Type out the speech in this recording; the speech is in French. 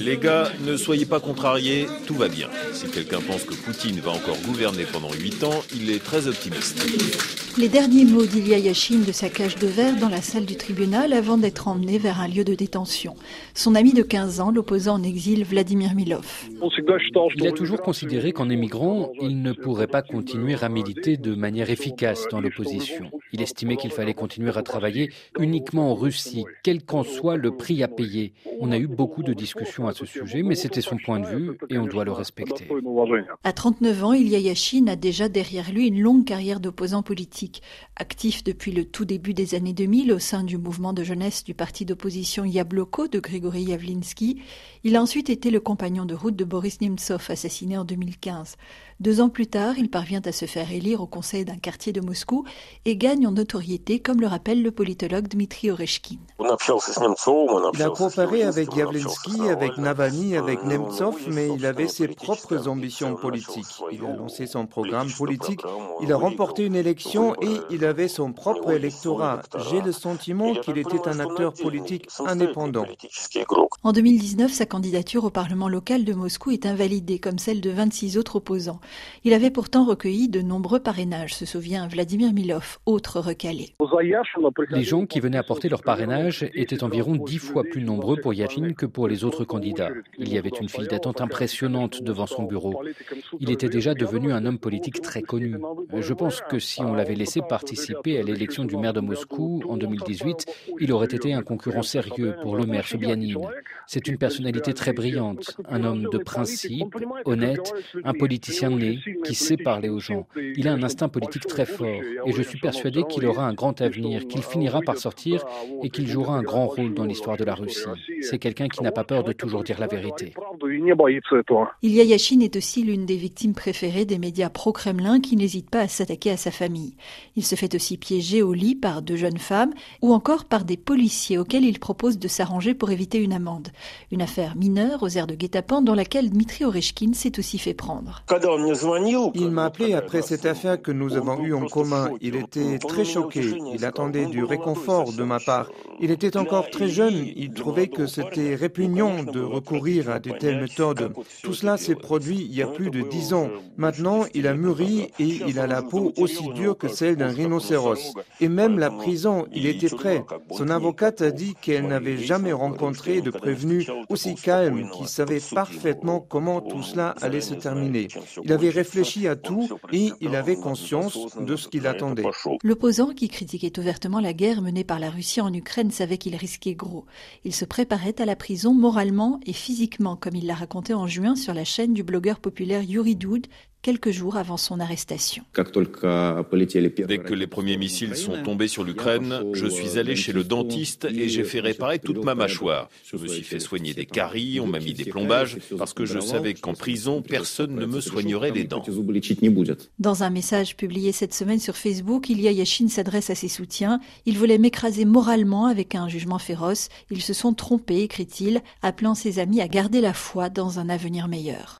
Les gars, ne soyez pas contrariés, tout va bien. Si quelqu'un pense que Poutine va encore gouverner pendant 8 ans, il est très optimiste. Les derniers mots d'Ilya Yachine de sa cage de verre dans la salle du tribunal avant d'être emmené vers un lieu de détention. Son ami de 15 ans, l'opposant en exil Vladimir Milov. Il a toujours considéré qu'en émigrant, il ne pourrait pas continuer à militer de manière efficace dans l'opposition. Il estimait qu'il fallait continuer à travailler uniquement en Russie, quel qu'en soit le prix à payer. On a eu beaucoup de discussions à ce sujet, mais c'était son point de vue et on doit le respecter. À 39 ans, Ilya Yachine a déjà derrière lui une longue carrière d'opposant politique. Actif depuis le tout début des années 2000 au sein du mouvement de jeunesse du parti d'opposition Yabloko de Grigory Yavlinsky, il a ensuite été le compagnon de route de Boris Nemtsov, assassiné en 2015. Deux ans plus tard, il parvient à se faire élire au conseil d'un quartier de Moscou et gagne en notoriété, comme le rappelle le politologue Dmitri Oreshkin. Il a coopéré avec Yavlinsky, avec Navalny, avec Nemtsov, mais il avait ses propres ambitions politiques. Il a lancé son programme politique, il a remporté une élection et il avait son propre électorat. J'ai le sentiment qu'il était un acteur politique indépendant. En 2019, sa candidature au Parlement local de Moscou est invalidée, comme celle de 26 autres opposants. Il avait pourtant recueilli de nombreux parrainages, se souvient Vladimir Milov, autre recalé. Les gens qui venaient apporter leur parrainage étaient environ dix fois plus nombreux pour Yachine que pour les autres candidats. Il y avait une file d'attente impressionnante devant son bureau. Il était déjà devenu un homme politique très connu. Je pense que si on l'avait laissé participer à l'élection du maire de Moscou en 2018, il aurait été un concurrent sérieux pour le maire. C'est une personnalité très brillante, un homme de principe, honnête, un politicien qui sait parler aux gens. Il a un instinct politique très fort et je suis persuadé qu'il aura un grand avenir, qu'il finira par sortir et qu'il jouera un grand rôle dans l'histoire de la Russie. C'est quelqu'un qui n'a pas peur de toujours dire la vérité. Ilya Yachine est aussi l'une des victimes préférées des médias pro-Kremlin qui n'hésitent pas à s'attaquer à sa famille. Il se fait aussi piéger au lit par deux jeunes femmes ou encore par des policiers auxquels il propose de s'arranger pour éviter une amende. Une affaire mineure aux airs de guet-apens dans laquelle Dmitri Oreshkin s'est aussi fait prendre. Il m'a appelé après cette affaire que nous avons eue en commun. Il était très choqué. Il attendait du réconfort de ma part. Il était encore très jeune. Il trouvait que c'était répugnant de recourir à de méthodes. Tout cela s'est produit il y a plus de dix ans. Maintenant, il a mûri et il a la peau aussi dure que celle d'un rhinocéros. Et même la prison, il était prêt. Son avocate a dit qu'elle n'avait jamais rencontré de prévenu aussi calme, qui savait parfaitement comment tout cela allait se terminer. Il avait réfléchi à tout et il avait conscience de ce qu'il attendait. L'opposant qui critiquait ouvertement la guerre menée par la Russie en Ukraine savait qu'il risquait gros. Il se préparait à la prison moralement et physiquement, comme il l'a raconté en juin sur la chaîne du blogueur populaire Yuri Doud, quelques jours avant son arrestation. Dès que les premiers missiles sont tombés sur l'Ukraine, je suis allé chez le dentiste et j'ai fait réparer toute ma mâchoire. Je me suis fait soigner des caries, on m'a mis des plombages, parce que je savais qu'en prison, personne ne me soignerait les dents. Dans un message publié cette semaine sur Facebook, Ilya Yachine s'adresse à ses soutiens. Il voulait m'écraser moralement avec un jugement féroce. Ils se sont trompés, écrit-il, appelant ses amis à garder la foi dans un avenir meilleur.